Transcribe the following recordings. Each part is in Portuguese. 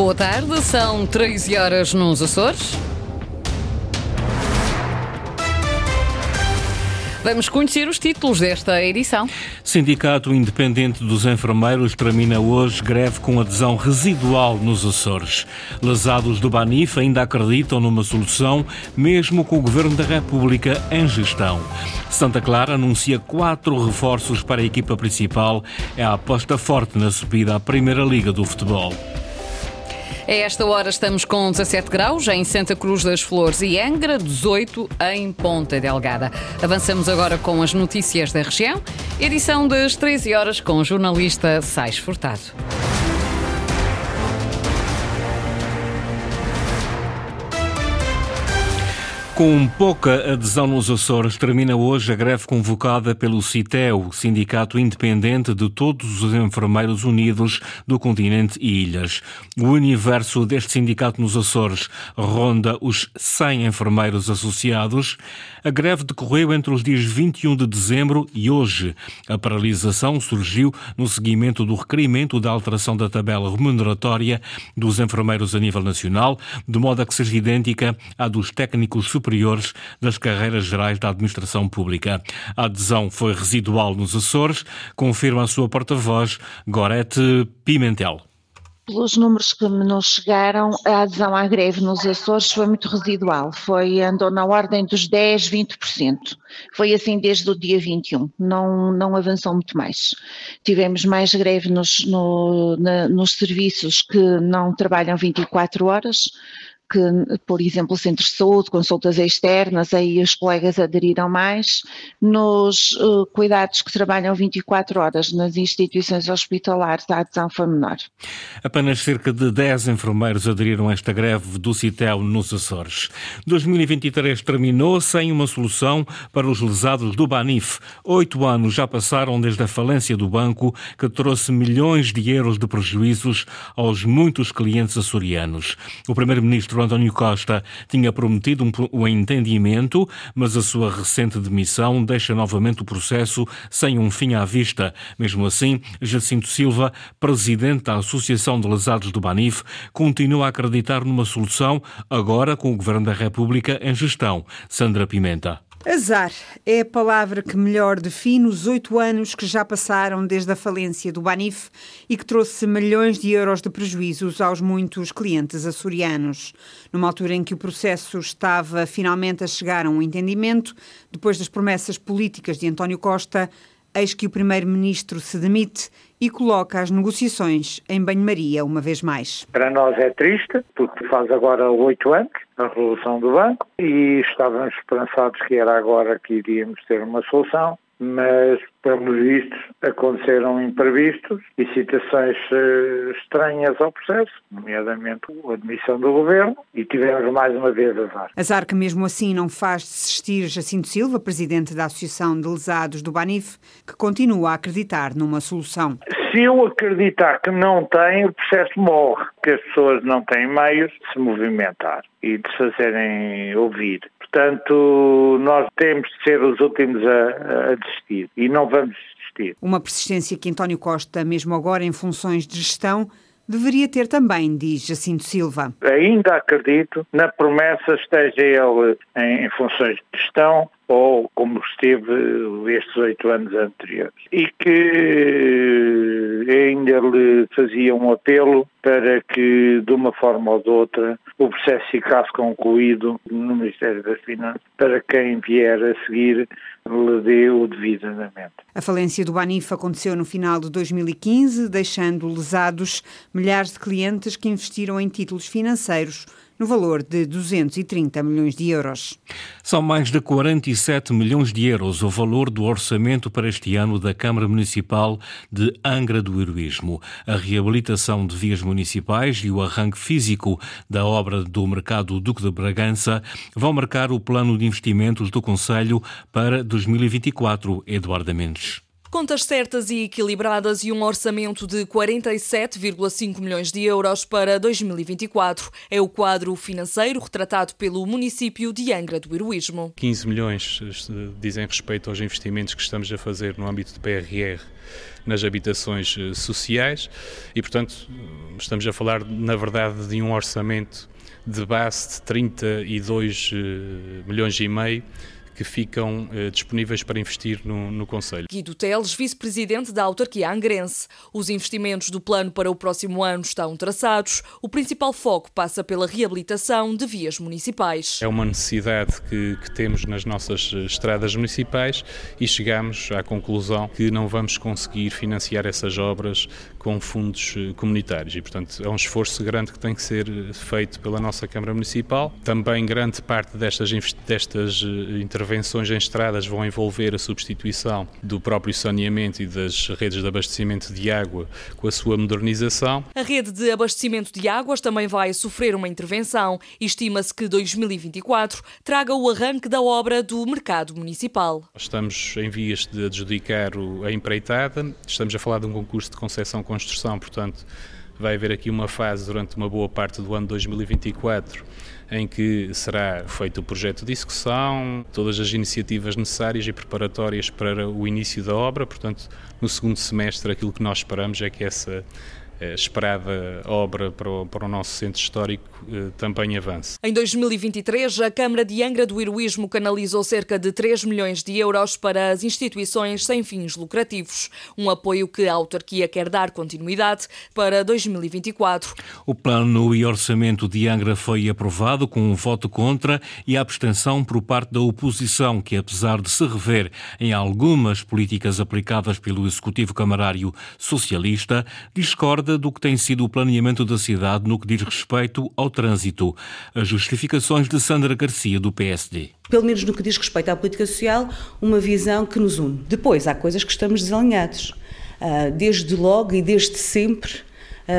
Boa tarde, são 13 horas nos Açores. Vamos conhecer os títulos desta edição. Sindicato Independente dos Enfermeiros termina hoje greve com adesão residual nos Açores. Lesados do Banif ainda acreditam numa solução, mesmo com o Governo da República em gestão. Santa Clara anuncia quatro reforços para a equipa principal. É a aposta forte na subida à Primeira Liga do Futebol. A esta hora estamos com 17 graus em Santa Cruz das Flores e Angra, 18 em Ponta Delgada. Avançamos agora com as notícias da região, edição das 13 horas com o jornalista Sais Furtado. Com pouca adesão nos Açores, termina hoje a greve convocada pelo CITEU, Sindicato Independente de Todos os Enfermeiros Unidos do Continente e Ilhas. O universo deste sindicato nos Açores ronda os 100 enfermeiros associados. A greve decorreu entre os dias 21 de dezembro e hoje. A paralisação surgiu no seguimento do requerimento da alteração da tabela remuneratória dos enfermeiros a nível nacional, de modo a que seja idêntica à dos técnicos superiores superiores das carreiras gerais da administração pública. A adesão foi residual nos Açores, confirma a sua porta-voz, Gorete Pimentel pelos números que nos chegaram, a adesão à greve nos Açores foi muito residual, foi, andou na ordem dos 10, 20%. Foi assim desde o dia 21, não, não avançou muito mais. Tivemos mais greve nos, no, na, nos serviços que não trabalham 24 horas, que, por exemplo, centros de saúde, consultas externas, aí os colegas aderiram mais. Nos uh, cuidados que trabalham 24 horas nas instituições hospitalares, a adesão foi menor. Apenas cerca de 10 enfermeiros aderiram a esta greve do CITEL nos Açores. 2023 terminou sem uma solução para os lesados do Banif. Oito anos já passaram desde a falência do banco, que trouxe milhões de euros de prejuízos aos muitos clientes açorianos. O primeiro-ministro António Costa tinha prometido um, um entendimento, mas a sua recente demissão deixa novamente o processo sem um fim à vista. Mesmo assim, Jacinto Silva, presidente da Associação de Lesados do Banif, continua a acreditar numa solução, agora com o Governo da República em gestão. Sandra Pimenta. Azar é a palavra que melhor define os oito anos que já passaram desde a falência do Banif e que trouxe milhões de euros de prejuízos aos muitos clientes açorianos. Numa altura em que o processo estava finalmente a chegar a um entendimento, depois das promessas políticas de António Costa, eis que o primeiro-ministro se demite e coloca as negociações em banho-maria uma vez mais. Para nós é triste, porque faz agora oito anos a revolução do banco e estávamos esperançados que era agora que iríamos ter uma solução mas, pelos vistos, aconteceram imprevistos e situações uh, estranhas ao processo, nomeadamente a admissão do governo, e tivemos mais uma vez azar. Azar que, mesmo assim, não faz desistir Jacinto Silva, presidente da Associação de Lesados do Banif, que continua a acreditar numa solução. Se eu acreditar que não tem, o processo morre, que as pessoas não têm meios de se movimentar e de se fazerem ouvir. Portanto, nós temos de ser os últimos a, a desistir e não vamos desistir. Uma persistência que António Costa, mesmo agora em funções de gestão, deveria ter também, diz Jacinto Silva. Ainda acredito na promessa, esteja ele em, em funções de gestão ou como esteve estes oito anos anteriores. E que ainda lhe fazia um apelo para que, de uma forma ou de outra, o processo ficasse concluído no Ministério das Finanças, para quem vier a seguir lhe dê o devido andamento. A falência do Banif aconteceu no final de 2015, deixando lesados milhares de clientes que investiram em títulos financeiros no valor de 230 milhões de euros. São mais de 47 milhões de euros o valor do orçamento para este ano da Câmara Municipal de Angra do Heroísmo. A reabilitação de vias municipais e o arranque físico da obra do Mercado Duque de Bragança vão marcar o plano de investimentos do Conselho para 2024. Eduardo Mendes. Contas certas e equilibradas e um orçamento de 47,5 milhões de euros para 2024. É o quadro financeiro retratado pelo município de Angra do Heroísmo. 15 milhões eh, dizem respeito aos investimentos que estamos a fazer no âmbito de PRR nas habitações eh, sociais e, portanto, estamos a falar, na verdade, de um orçamento de base de 32 eh, milhões e meio que ficam eh, disponíveis para investir no, no Conselho. Guido Teles, vice-presidente da autarquia angrense. Os investimentos do plano para o próximo ano estão traçados. O principal foco passa pela reabilitação de vias municipais. É uma necessidade que, que temos nas nossas eh, estradas municipais e chegamos à conclusão que não vamos conseguir financiar essas obras com fundos eh, comunitários e, portanto, é um esforço grande que tem que ser eh, feito pela nossa Câmara Municipal. Também grande parte destas, destas intervenções intervenções em estradas vão envolver a substituição do próprio saneamento e das redes de abastecimento de água com a sua modernização. A rede de abastecimento de águas também vai sofrer uma intervenção estima-se que 2024 traga o arranque da obra do mercado municipal. Estamos em vias de adjudicar a empreitada, estamos a falar de um concurso de concessão-construção, portanto vai haver aqui uma fase durante uma boa parte do ano 2024 em que será feito o projeto de execução, todas as iniciativas necessárias e preparatórias para o início da obra. Portanto, no segundo semestre, aquilo que nós esperamos é que essa esperada obra para o, para o nosso centro histórico eh, também avance. Em 2023, a Câmara de Angra do Heroísmo canalizou cerca de 3 milhões de euros para as instituições sem fins lucrativos, um apoio que a autarquia quer dar continuidade para 2024. O plano e orçamento de Angra foi aprovado com um voto contra e abstenção por parte da oposição, que apesar de se rever em algumas políticas aplicadas pelo Executivo Camarário Socialista, discorda do que tem sido o planeamento da cidade no que diz respeito ao trânsito. As justificações de Sandra Garcia, do PSD. Pelo menos no que diz respeito à política social, uma visão que nos une. Depois, há coisas que estamos desalinhados. Ah, desde logo e desde sempre,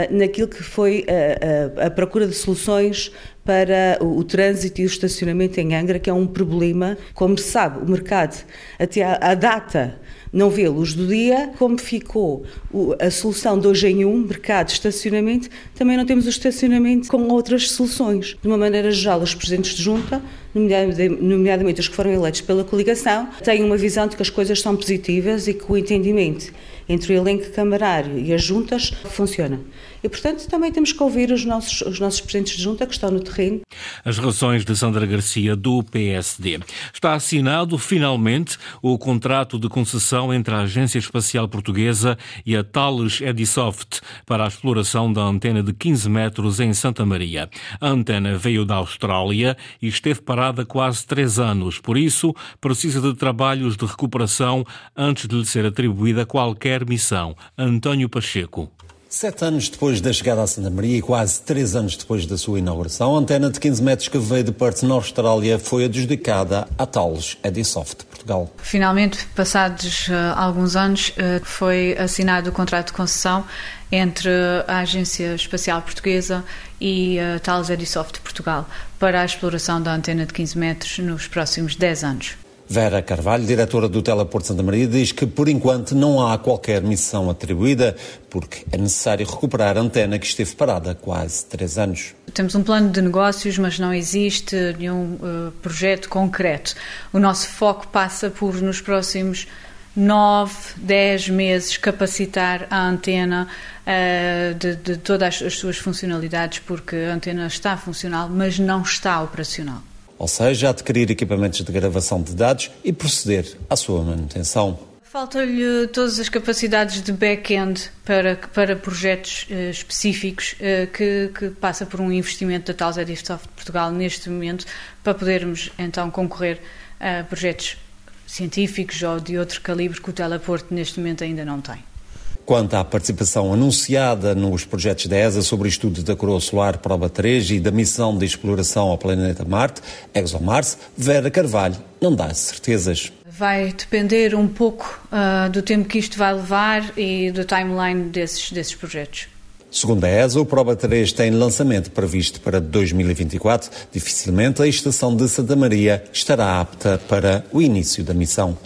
naquilo que foi a, a, a procura de soluções para o, o, trânsito e o estacionamento em Angra, que é um problema. Como se sabe, o mercado, até à data não vê luz do dia, como ficou a solução de hoje em um, mercado estacionamento, também não temos o estacionamento com outras soluções. De uma maneira geral, os presidentes de junta, nomeadamente os que foram eleitos pela coligação, têm uma visão de que as coisas são positivas e que o entendimento entre o elenco camarário e as juntas funciona. E, portanto, também temos que ouvir os nossos, os nossos presidentes de junta que estão no terreno. As razões de Sandra Garcia, do PSD. Está assinado, finalmente, o contrato de concessão entre a Agência Espacial Portuguesa e a Thales Edisoft para a exploração da antena de 15 metros em Santa Maria. A antena veio da Austrália e esteve parada quase três anos, por isso precisa de trabalhos de recuperação antes de lhe ser atribuída qualquer missão. António Pacheco. Sete anos depois da chegada a Santa Maria e quase três anos depois da sua inauguração, a antena de 15 metros que veio de Perth, na Austrália, foi adjudicada à Thales Edisoft Portugal. Finalmente, passados uh, alguns anos, uh, foi assinado o contrato de concessão entre a Agência Espacial Portuguesa e a uh, Thales Edisoft Portugal para a exploração da antena de 15 metros nos próximos 10 anos. Vera Carvalho, diretora do Teleporto Santa Maria, diz que por enquanto não há qualquer missão atribuída, porque é necessário recuperar a antena que esteve parada há quase três anos. Temos um plano de negócios, mas não existe nenhum uh, projeto concreto. O nosso foco passa por, nos próximos 9, 10 meses, capacitar a antena uh, de, de todas as suas funcionalidades, porque a antena está funcional, mas não está operacional ou seja, adquirir equipamentos de gravação de dados e proceder à sua manutenção. Falta-lhe todas as capacidades de back-end para, para projetos uh, específicos uh, que, que, passa por um investimento da Tals Edisoft Portugal neste momento para podermos então concorrer a projetos científicos ou de outro calibre que o Teleporto neste momento ainda não tem. Quanto à participação anunciada nos projetos da ESA sobre o estudo da coroa solar Prova 3 e da missão de exploração ao planeta Marte, ExoMars, Vera Carvalho não dá certezas. Vai depender um pouco uh, do tempo que isto vai levar e do timeline desses, desses projetos. Segundo a ESA, o Proba 3 tem lançamento previsto para 2024. Dificilmente a estação de Santa Maria estará apta para o início da missão.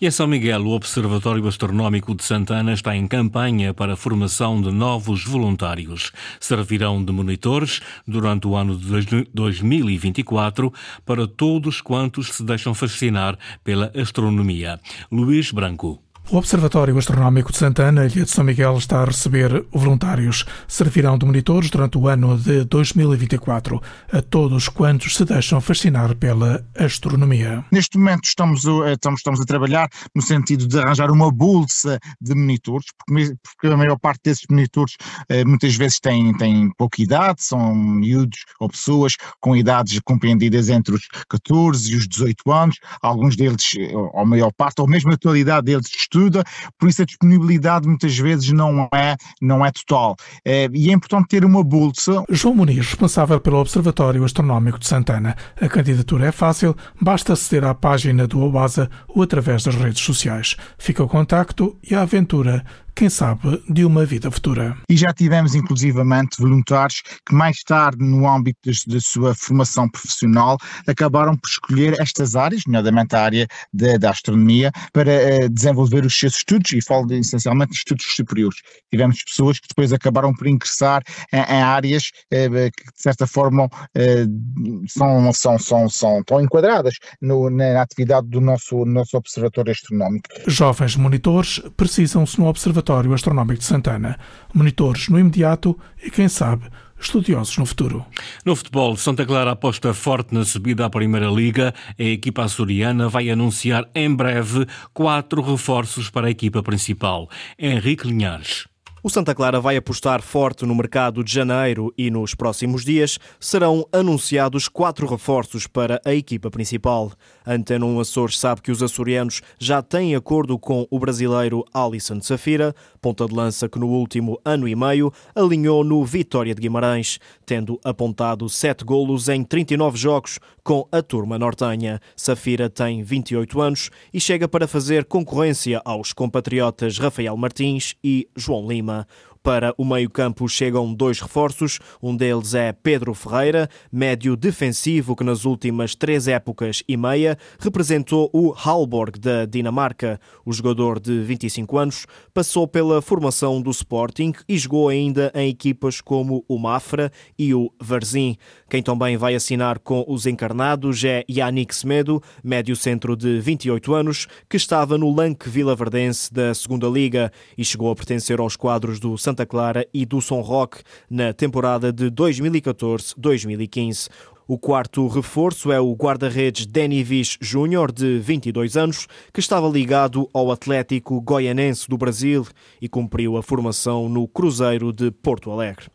E em São Miguel, o Observatório Astronómico de Santana está em campanha para a formação de novos voluntários. Servirão de monitores durante o ano de 2024 para todos quantos se deixam fascinar pela astronomia. Luís Branco. O Observatório Astronómico de Santana, Ilha de São Miguel, está a receber voluntários. Servirão de monitores durante o ano de 2024 a todos quantos se deixam fascinar pela astronomia. Neste momento estamos, estamos, estamos a trabalhar no sentido de arranjar uma bolsa de monitores, porque, porque a maior parte desses monitores eh, muitas vezes têm, têm pouca idade, são miúdos ou pessoas com idades compreendidas entre os 14 e os 18 anos, alguns deles, ou a maior parte, ou mesmo a totalidade deles estuda, por isso a disponibilidade muitas vezes não é, não é total. É, e é importante ter uma bolsa. João Muniz, responsável pelo Observatório Astronómico de Santana. A candidatura é fácil, basta aceder à página do OASA ou através das redes sociais. Fica o contacto e a aventura quem sabe, de uma vida futura. E já tivemos, inclusivamente, voluntários que mais tarde, no âmbito da sua formação profissional, acabaram por escolher estas áreas, nomeadamente a área da, da astronomia, para uh, desenvolver os seus estudos, e falo de, essencialmente de estudos superiores. Tivemos pessoas que depois acabaram por ingressar em, em áreas uh, que, de certa forma, uh, são, são, são, são, estão enquadradas no, na atividade do nosso, nosso Observatório Astronómico. Jovens monitores precisam-se no Observatório Observatório Astronómico de Santana. Monitores no imediato e, quem sabe, estudiosos no futuro. No futebol, Santa Clara aposta forte na subida à Primeira Liga. A equipa açoriana vai anunciar em breve quatro reforços para a equipa principal. Henrique Linhares. O Santa Clara vai apostar forte no mercado de janeiro e nos próximos dias serão anunciados quatro reforços para a equipa principal. Antena 1 Açores sabe que os açorianos já têm acordo com o brasileiro Alisson Safira, ponta de lança que no último ano e meio alinhou no Vitória de Guimarães, tendo apontado sete golos em 39 jogos com a turma nortenha. Safira tem 28 anos e chega para fazer concorrência aos compatriotas Rafael Martins e João Lima. Para o meio-campo chegam dois reforços. Um deles é Pedro Ferreira, médio defensivo que nas últimas três épocas e meia representou o Halborg da Dinamarca. O jogador de 25 anos passou pela formação do Sporting e jogou ainda em equipas como o Mafra e o Varzim. Quem também vai assinar com os encarnados é Yannick Semedo, médio centro de 28 anos, que estava no Lanque Vila Verdense da Segunda Liga e chegou a pertencer aos quadros do Santa Clara e do São Roque na temporada de 2014-2015. O quarto reforço é o guarda-redes Danny Vish Júnior, de 22 anos, que estava ligado ao Atlético Goianense do Brasil e cumpriu a formação no Cruzeiro de Porto Alegre.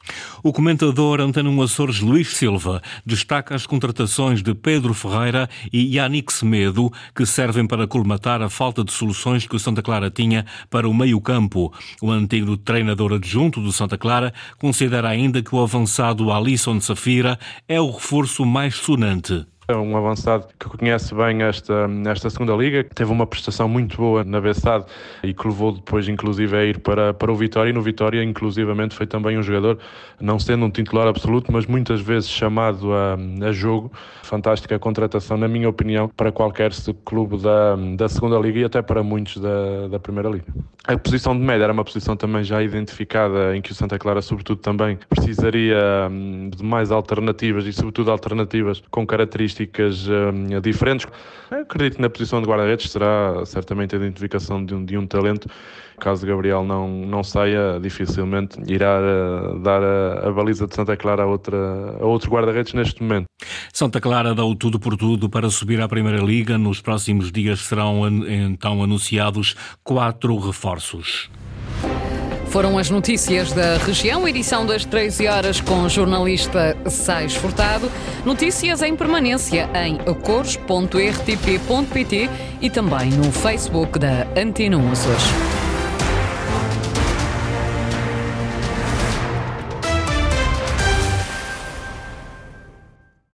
O comentador Antônio Açores Luís Silva destaca as contratações de Pedro Ferreira e Yannick Semedo, que servem para colmatar a falta de soluções que o Santa Clara tinha para o meio-campo. O antigo treinador adjunto do Santa Clara considera ainda que o avançado Alisson Safira é o reforço mais sonante. É um avançado que conhece bem esta, esta segunda liga, que teve uma prestação muito boa na Bessade e que levou depois, inclusive, a ir para, para o Vitória. E no Vitória, inclusivamente, foi também um jogador, não sendo um titular absoluto, mas muitas vezes chamado a, a jogo. Fantástica contratação, na minha opinião, para qualquer clube da, da segunda liga e até para muitos da, da primeira liga. A posição de média era uma posição também já identificada, em que o Santa Clara, sobretudo, também precisaria hum, de mais alternativas e, sobretudo, alternativas com características características uh, diferentes. Eu acredito que na posição de guarda-redes será certamente a identificação de um, de um talento. Caso Gabriel não, não saia, dificilmente irá uh, dar a, a, baliza de Santa Clara a, outra, a outro guarda-redes neste momento. Santa Clara dá o tudo por tudo para subir à Primeira Liga. Nos próximos dias serão então anunciados quatro reforços. Foram as notícias da região, edição das 13 horas com o jornalista Sais Furtado. Notícias em permanência em acores.rtp.pt e também no Facebook da Antena Açores.